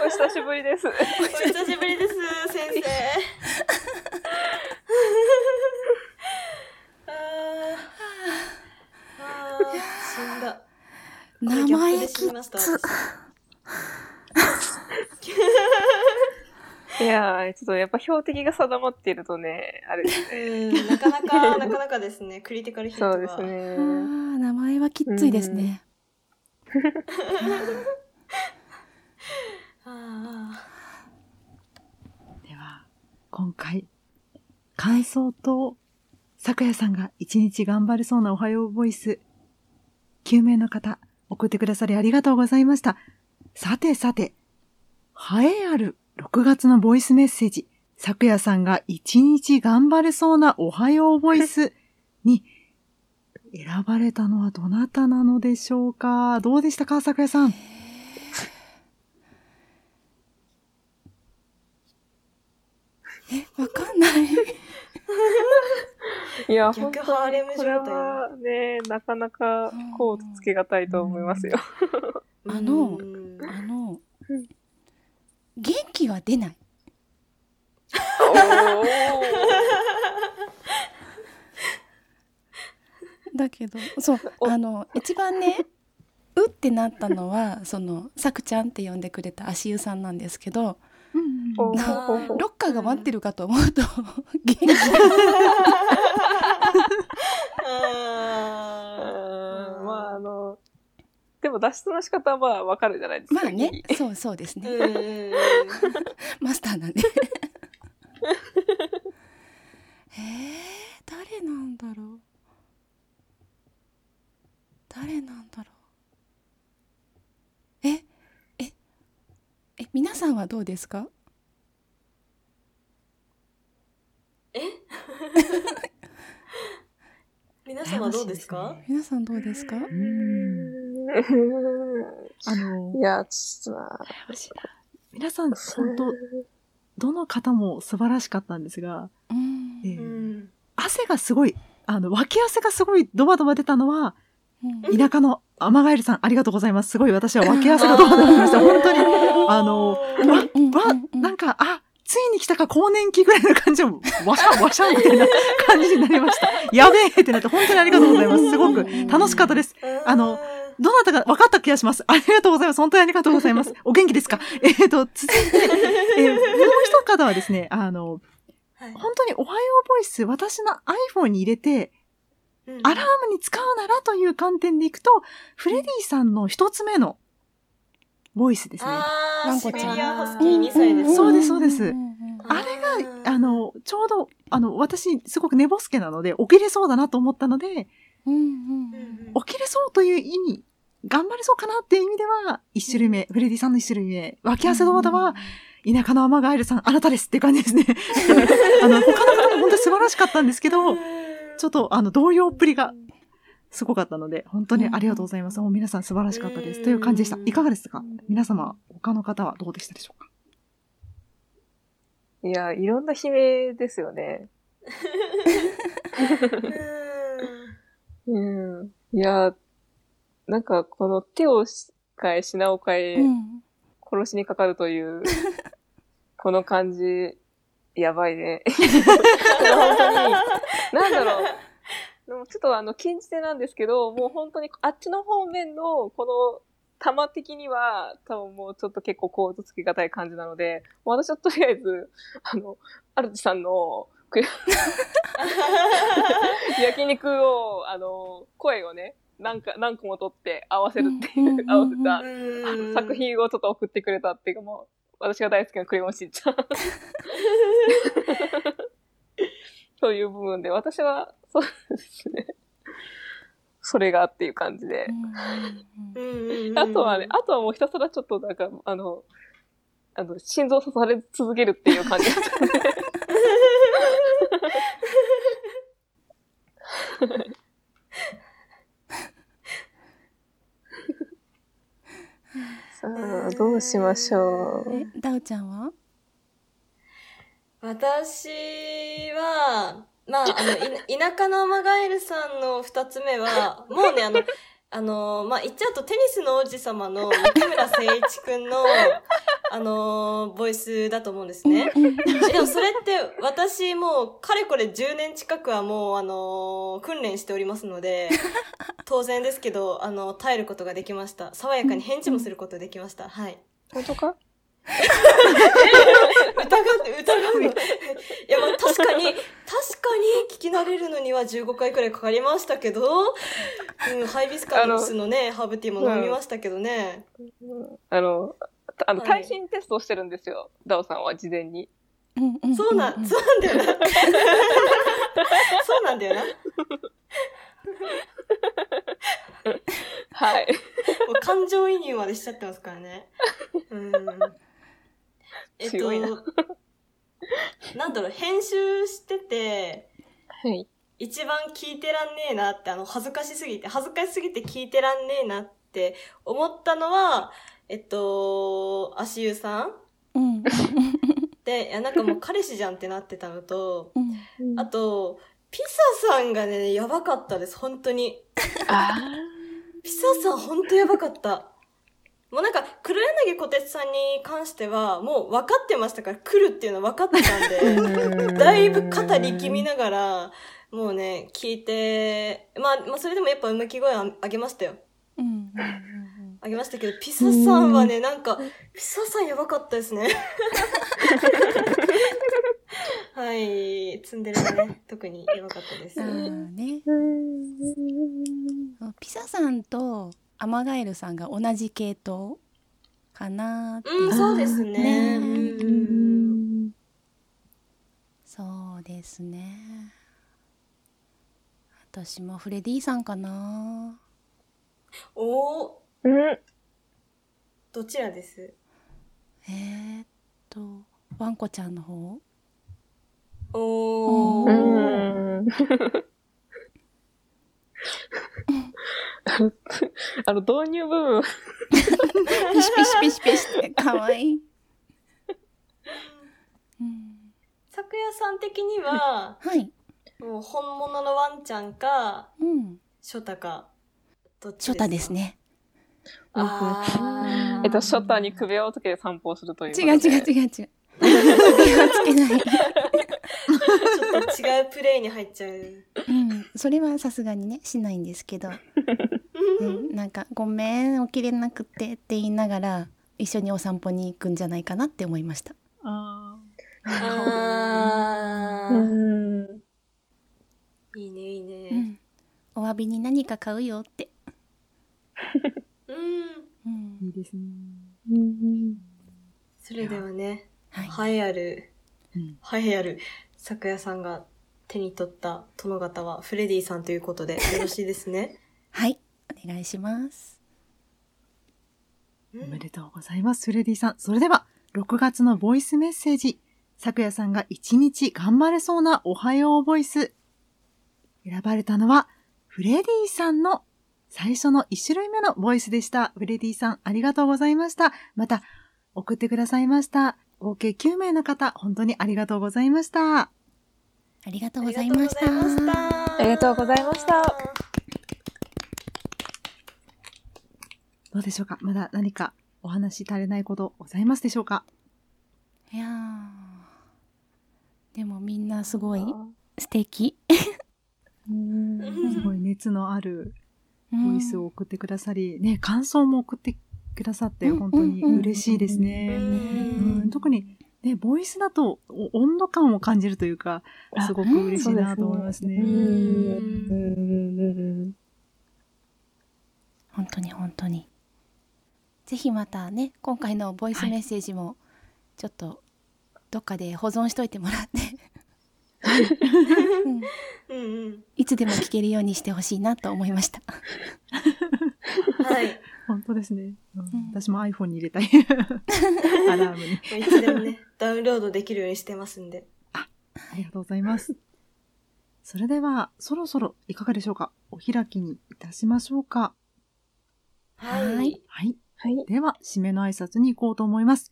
*laughs* お久しぶりです。お久しぶりです、先生。あ *laughs* ーあー、死んだ。名前で死にました。私 *laughs* いやー、ちょっとやっぱ標的が定まっているとね、あれですね。うん、なかなか、*laughs* なかなかですね、クリティカルヒットは。そうですね。名前はきっついですね。*laughs* あでは、今回、感想と、咲夜さんが一日頑張れそうなおはようボイス、9名の方、送ってくださりありがとうございました。さてさて、栄えある6月のボイスメッセージ、咲夜さんが一日頑張れそうなおはようボイスに選ばれたのはどなたなのでしょうか？どうでしたか咲夜さん？え、わかんない。*laughs* いや、逆本当ハーレムこれ状態だはね、なかなかコートつけがたいと思いますよ。あの、あの、元気は出ない。だけど、そう、あの、一番ね、うってなったのは、その、さくちゃんって呼んでくれた足湯さんなんですけど、ロッカーが待ってるかと思うと、元気。うんまあ、あの、でも脱出の仕方はまあわかるじゃないですか。まあね、そうそうですね。*laughs* マスターなんで。*laughs* えー、誰なんだろう。誰なんだろう。え、え、え、皆さんはどうですか？え？*laughs* 皆様どうですか？皆さんどうですか？あの、いや、ちょっとな、皆さん、本当どの方も素晴らしかったんですが、えー汗がすごい、あの、脇汗がすごいドバドバ出たのは、田舎のアマガエルさん、ありがとうございます。すごい私は脇汗がドバドバ出ました。*laughs* 本当に、あの、わ、わ、なんか、あ、ついに来たか更年期ぐらいの感じを、わしゃわしゃみたいな *laughs* 感じになりました。やべえってなって、本当にありがとうございます。すごく楽しかったです。あの、どなたか分かった気がします。ありがとうございます。本当にありがとうございます。お元気ですか？えっ、と、続いて、えーもう一方はですね、あの、本当におはようボイス、私の iPhone に入れて、アラームに使うならという観点でいくと、フレディさんの一つ目のボイスですね。あー、シベリアンハスキー2歳です。そうです、そうです。あれが、あの、ちょうど、あの、私、すごく寝ぼすけなので、起きれそうだなと思ったので、起きれそうという意味、頑張れそうかなっていう意味では、一種類目、フレディさんの一種類目、脇汗ドーダは、田舎のアマガエルさん、あなたですって感じですね。*laughs* あの、他の方も本当に素晴らしかったんですけど、ちょっと、あの、動揺っぷりが、すごかったので、本当にありがとうございます。もう皆さん素晴らしかったです。という感じでした。いかがですか？皆様、他の方はどうでしたでしょうか？いや、いろんな悲鳴ですよね。うん。*laughs* いや、なんかこの手を変え、品を変え、殺しにかかるという、*laughs* この感じ、やばいね。*laughs* 本当に、なんだろう。でもちょっとあの、禁じ手なんですけど、もう本当にあっちの方面の、この、玉的には、多分もうちょっと結構コードつけがたい感じなので、私はとりあえず、あの、アルチさんの、く *laughs* 焼肉を、あの、声をね、何か、何個も取って合わせるっていう、合わせた、あの作品をちょっと送ってくれたっていうかもう、私が大好きなクレヨンしんちゃん。*laughs* という部分で、私は、そうですね。それがっていう感じで。あとはね、あとはもうひたすらちょっとなんか、あの、あの、心臓刺され続けるっていう感じだったね。*laughs* さあ、どうしましょう。え、ダウちゃんは？私は、まあ、*laughs* あの、い田舎のアマガエルさんの二つ目は、*laughs* もうね、あの、あの、まあ、言っちゃうとテニスの王子様の雪村誠一くんの、*laughs* あの、ボイスだと思うんですね。でもそれって私もうかれこれ10年近くはもうあの、訓練しておりますので、当然ですけど、あの、耐えることができました。爽やかに返事もすることができました。はい。本当か？疑って、*laughs* 疑うの。いや、まあ確かに、確かに聞き慣れるのには15回くらいかかりましたけど、うん、ハイビスカスのね、ハーブティーも飲みましたけどね。あの、あの、はい耐震テストをしてるんですよ。ダオさんは事前に。そうなん、そうなんだよな。*laughs* そうなんだよな。はい。もう感情移入までしちゃってますからね。うん。えっとな、なんだろう、編集してて、はい。一番聞いてらんねえなって、あの、恥ずかしすぎて、恥ずかしすぎて聞いてらんねえなって思ったのは、えっと、足湯さんうん。で、いや、なんかもう彼氏じゃんってなってたのと、あと、ピサさんがね、やばかったです、本当に。ピサさん本当やばかった。もうなんか、黒柳小鉄さんに関しては、もう分かってましたから、来るっていうの分かってたんで、だいぶ肩力みながら、もうね、聞いて、まあ、まあ、それでもやっぱうめき声あ上げましたよ。あげましたけど、ピサさんはね、なんか、ピサさんやばかったですね。はい、ツンデレがね、特にやばかったです。ね。ピサさんとアマガエルさんが同じ系統かなっていううん、そうですね。うんそうですね。私もフレディさんかな。おー、うん。どちらです？えー、っと、ワンコちゃんの方おー。*laughs* あの、導入部分。ピシピシピシピシってかわいい。昨夜さん的には、はい。もう本物のワンちゃんか、うん。ショタか、どっちショタですね。あえっと、ショッターに首輪をつけて散歩をするという。違う違う違う違う。気はつけない。ちょっと違うプレイに入っちゃう。うん、それはさすがにね、しないんですけど。うん、なんか、ごめん、起きれなくてって言いながら、一緒にお散歩に行くんじゃないかなって思いました。ああー。いいね、いいね。うん。お詫びに何か買うよって。うん。いいですね。それではね、栄えある、栄えある、咲夜さんが手に取った殿方はフレディさんということでよろしいですね。*laughs* はい、お願いします。おめでとうございます、フレディさん。それでは、6月のボイスメッセージ。昨夜さんが一日頑張れそうなおはようボイス。選ばれたのは、フレディさんの最初の1種類目のボイスでした。フレディさん、ありがとうございました。また、送ってくださいました。合計9名の方、本当にありがとうございました。ありがとうございました。ありがとうございました。どうでしょうか？まだ何かお話し足りないことございますでしょうか？いやーでもみんなすごい素敵。*laughs* すごい熱のあるボイスを送ってくださり、ね、感想も送ってくださって本当に嬉しいですね。うん特にね、ボイスだとお温度感を感じるというか、すごく嬉しいなと思いますね。本当に本当に。ぜひまたね、今回のボイスメッセージも、ちょっと、どっかで保存しといてもらって。いつでも聞けるようにしてほしいなと思いました。はい。本当ですね。うん私も iPhone に入れたい。*laughs* アラームに。いつでもね、ダウンロードできるようにしてますんで。ありがとうございます。それでは、そろそろいかがでしょうか？お開きにいたしましょうか。はい。はい。では、締めの挨拶に行こうと思います。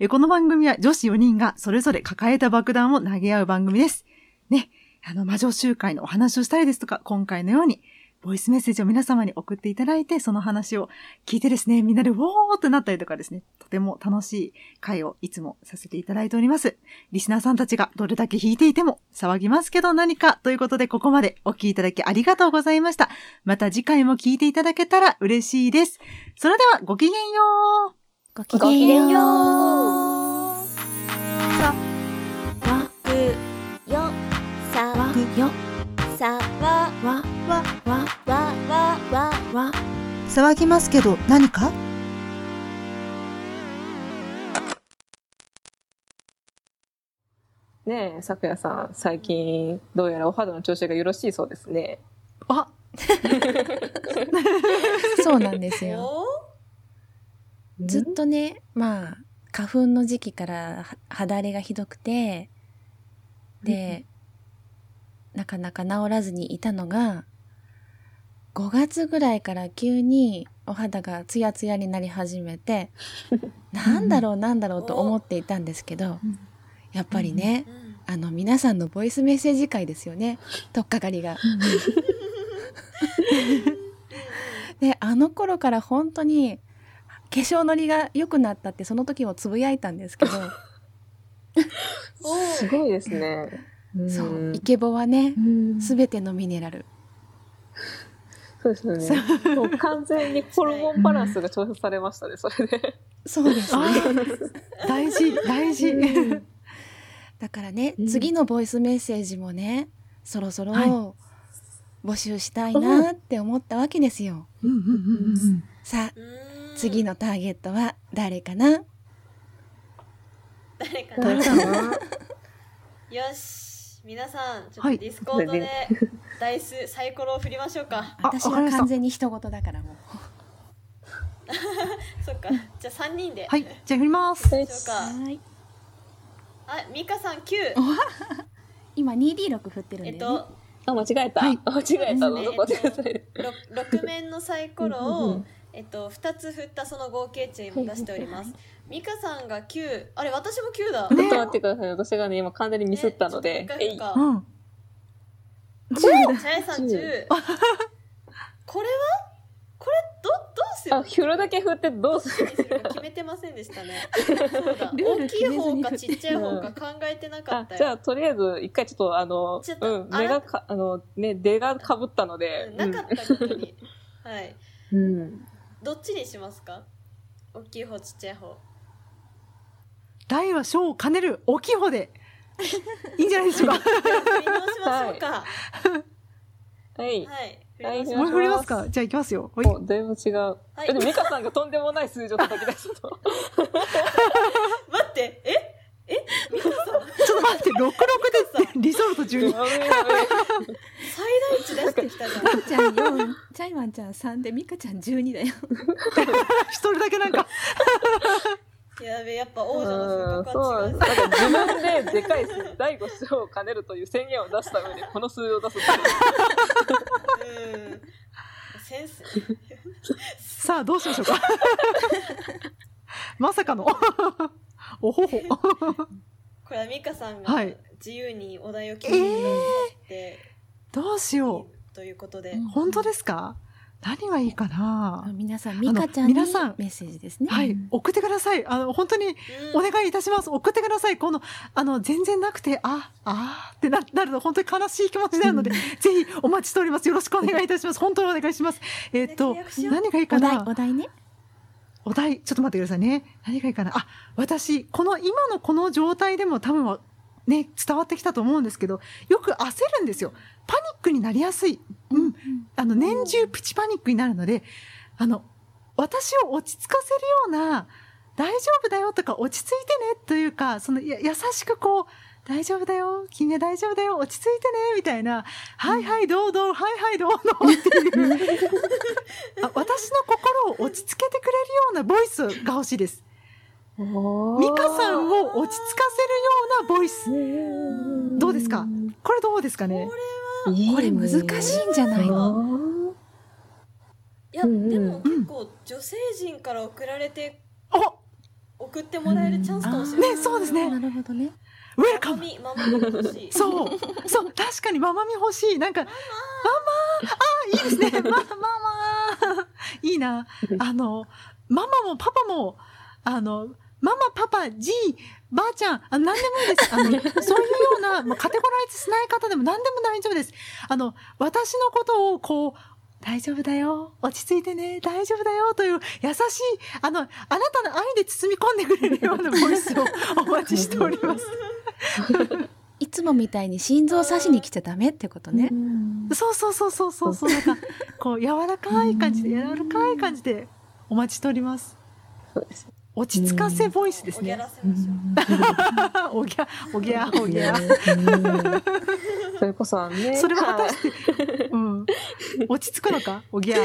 えこの番組は女子4人がそれぞれ抱えた爆弾を投げ合う番組です。ね。あの、魔女集会のお話をしたりですとか、今回のように、ボイスメッセージを皆様に送っていただいて、その話を聞いてですね、みんなでウォーってなったりとかですね、とても楽しい会をいつもさせていただいております。リスナーさんたちがどれだけ弾いていても騒ぎますけど何かということでここまでお聞きいただきありがとうございました。また次回も聞いていただけたら嬉しいです。それではごきげんようごきげんようさ、わ、く、よ、さ、わ、よ、さ、わ、わ、わ、わ、わ、わ、わ、わ。騒ぎますけど何かねえ、咲夜さん、最近、どうやらお肌の調子がよろしいそうですね。あそうなんですよ。ずっとね、まあ、花粉の時期からは肌荒れがひどくて、で、なかなか治らずにいたのが、5月ぐらいから急にお肌がツヤツヤになり始めて、*laughs* なんだろうなんだろうと思っていたんですけど、やっぱりね、あの皆さんのボイスメッセージ会ですよね、とっかかりが。*laughs* で、あの頃から本当に化粧のりが良くなったってその時もつぶやいたんですけど、*laughs* すごいですね。そう、イケボはね、すべてのミネラル。そうですよね。もう完全にホルモンバランスが調節されましたね、それで。そうですね。大事、大事。だからね、次のボイスメッセージもね、そろそろはい募集したいなって思ったわけですよ。さあ、次のターゲットは誰かな？誰かな？*laughs* よし。皆さん、はいちょっとディスコードで *laughs* ダイス、サイコロを振りましょうか。私は完全に他人事だからもう。*laughs* そっか。じゃあ3人で。はい、じゃあ振ります。行きましょうか。はい。あ、ミカさん9。*laughs* 今 2D6 振ってるんえっだよね。あ、間違えた。間違えたの。どこで6面のサイコロをうんうん、えっと、2つ振ったその合計値も出しております。ミカさんが9。あれ、私も9だ。ちょっと待ってください。私がね、今完全にミスったので。えい。うん。チャイさん10。これは？こど、どうする？あ、振るだけ振ってどうする？決めてませんでしたね。*laughs* 大きい方かちっちゃい方か考えてなかったよ。じゃあ、とりあえず、一回ちょっと、あの、ちょっとうん、目がか、あの、ね、出が被ったので。なかったことに。はい。うん。どっちにしますか？大きい方、ちっちゃい方。大は小を兼ねる大きい方で。いいんじゃないでしょうか？振り直しましょうか。はい。はい。はい、もう振りますか？じゃあ行きますよ。はい。おだいぶ違う。え、でも、ミカさんがとんでもない数字を叩き出すと。*laughs* 待って、え？え？ミカさんちょっと待って、66でリゾルト12。最大値出してきたじゃん。ちゃん4、チャイワンちゃん3で、ミカちゃん12だよ。一人だけなんか。やべ、やっぱ王者の風格そうは違う。なん自分ででかい数、第五章を兼ねるという宣言を出した上で、この数字を出すっていう。うん。センス。さあ、どうしましょうか。まさかの。おほほ。これはミカさんがはい自由にお題を決めてくださって、どうしよということで。う。本当ですか？何がいいかな？皆さん、ミカちゃんにメ皆さんッセージですね。はい。送ってください。あの、本当にお願いいたします。送ってください。この、あの、全然なくて、あ、あーってななると本当に悲しい気持ちになるので、ぜひお待ちしております。よろしくお願いいたします。本当にお願いします。えーっと、何がいいかな？お題ね。お題、ちょっと待ってくださいね。何がいいかな。あ、私、この今のこの状態でも多分は、ね、伝わってきたと思うんですけど、よく焦るんですよ。パニックになりやすい。うん。あの、年中プチパニックになるので、あの、私を落ち着かせるような、大丈夫だよとか、落ち着いてねというか、その、や優しくこう、大丈夫だよ、君は大丈夫だよ、落ち着いてね、みたいな、はいはい、どうどう、はいはい、どうどうっていう、*laughs* あ私の心を落ち着けてくれるようなボイスが欲しいです。ミカさんを落ち着かせるようなボイス。どうですか？これどうですかね？これ難しいんじゃないの？いや、でも結構女性陣から送られて、送ってもらえるチャンスかもしれない。ね、そうですね。なるほどね。ウェルカムママみ欲しい。そう。そう。確かにママみ欲しい。なんか、ママあ、いいですね。*laughs* マママいいな。あの、ママもパパも、あの、ママ、パパ、じい、ばあちゃん、あ何でもいいです。あの、そういうような、まあ、カテゴライズしない方でも何でも大丈夫です。あの、私のことを、こう、大丈夫だよ。落ち着いてね。大丈夫だよ。という優しい、あの、あなたの愛で包み込んでくれるようなボイスをお待ちしております。*laughs* いつもみたいに心臓刺しに来ちゃダメってことね。そうそうそうそうそうそう。なんか、こう、柔らかい感じで、柔らかい感じでお待ちしております。そうです。落ち着かせボイスですね。おぎゃ、おぎゃ、おぎゃ。それこそね。それは果たして、うん。落ち着くのか？おぎゃ。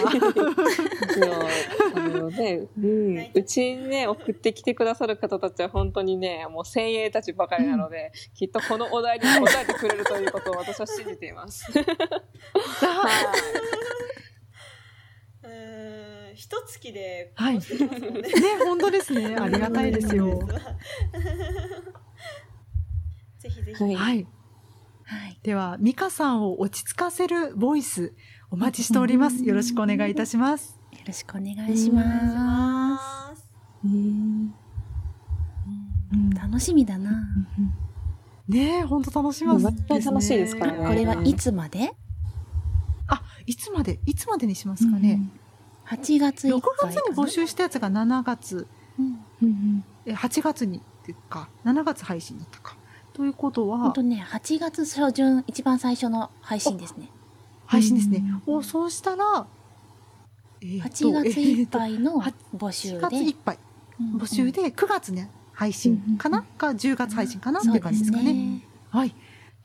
あのね、うん、うちにね、送ってきてくださる方たちは本当にね、もう精鋭たちばかりなので、きっとこのお題に答えてくれるということを私は信じています。うーん、一月ではい。ね。ね、本当ですね。ありがたいですよ。ぜひぜひ。はい。では、ミカさんを落ち着かせるボイス、お待ちしております。よろしくお願いいたします。よろしくお願いします。うん楽しみだな。ねえ、本当楽しみます、絶対楽しいですからねこれはいつまで？あ、いつまで、いつまでにしますかね。8月いっ6ぱい月に募集したやつが7月、え8月にっていうか、7月配信だったか。ということは、本当ね、8月初旬、一番最初の配信ですね。配信ですね。お、そうしたら、えーと8月いっぱいの募集で。8月いっぱい。募集で9月ね、配信かな？か10月配信かな？っていう感じですかね。はい。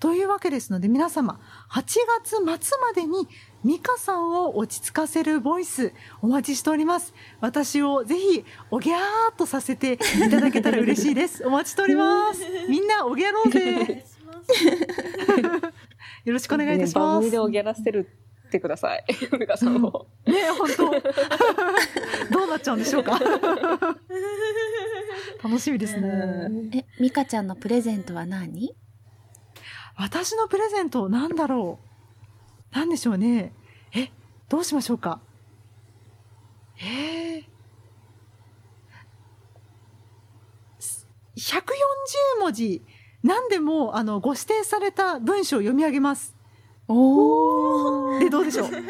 というわけですので皆様、8月末までにミカさんを落ち着かせるボイスお待ちしております。私をぜひおぎゃーっとさせていただけたら嬉しいです。*laughs* お待ちしております。みんなおぎゃろうぜ。よろしくお願いいたし番ます。組でおギャラしてるってください。ミカさんを。ね本当 *laughs* どうなっちゃうんでしょうか *laughs* 楽しみですね。え、ミカちゃんのプレゼントは何？私のプレゼントなんだろうなんでしょうね。え、どうしましょうか。ええ140文字。何でも、あの、ご指定された文章を読み上げます。おで、どうでしょう。*laughs* あの、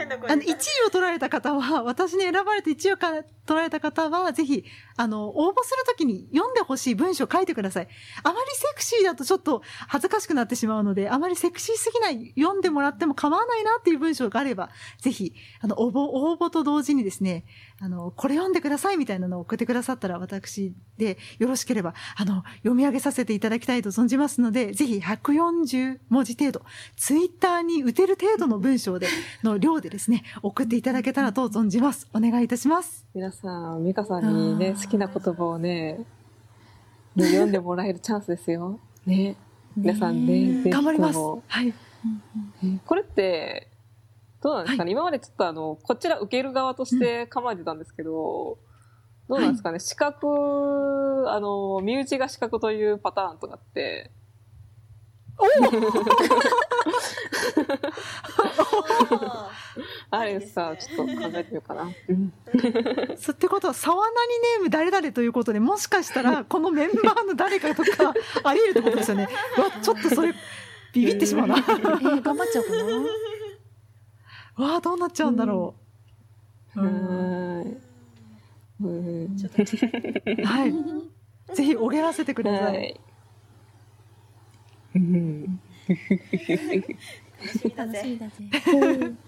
1位を取られた方は、私に選ばれて1位をか取られた方は、ぜひ、あの、応募するときに読んでほしい文章を書いてください。あまりセクシーだとちょっと恥ずかしくなってしまうので、あまりセクシーすぎない、読んでもらっても構わないなっていう文章があれば、ぜひ、あの、応募、応募と同時にですね、あの、これ読んでくださいみたいなのを送ってくださったら、私でよろしければ、あの、読み上げさせていただきたいと存じますので、ぜひ140文字程度、ツイッターに打てる程度の文章で、の量でですね、送っていただけたらと存じます。お願いいたします。皆さん、ミカさんにね、好きな言葉をね、ね読んでもらえるチャンスですよ。ね。皆さんね、ぜひ頑張ります。はい。ねこれって、どうなんですかね、今までちょっとあの、こちら受ける側として構えてたんですけど、どうなんですかね、資格、あの、身内が資格というパターンとかって、あれさ、ちょっと考えてみようかな。うんそってことは、沢何ネーム誰々ということで、もしかしたら、*laughs* このメンバーの誰かとか、あり得るってことですよね。うわ、ちょっとそれ、ビビってしまうな。えー、頑張っちゃおうかな。*laughs* わあ、どうなっちゃうんだろう。はーい。うんちょっと、はい。ぜひ、おげらせてくださ。はいい。うん楽しいだぜ。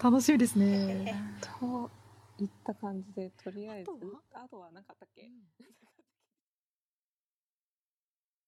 楽しみですね。といった感じで、とりあえず、あとは？何かあったっけ？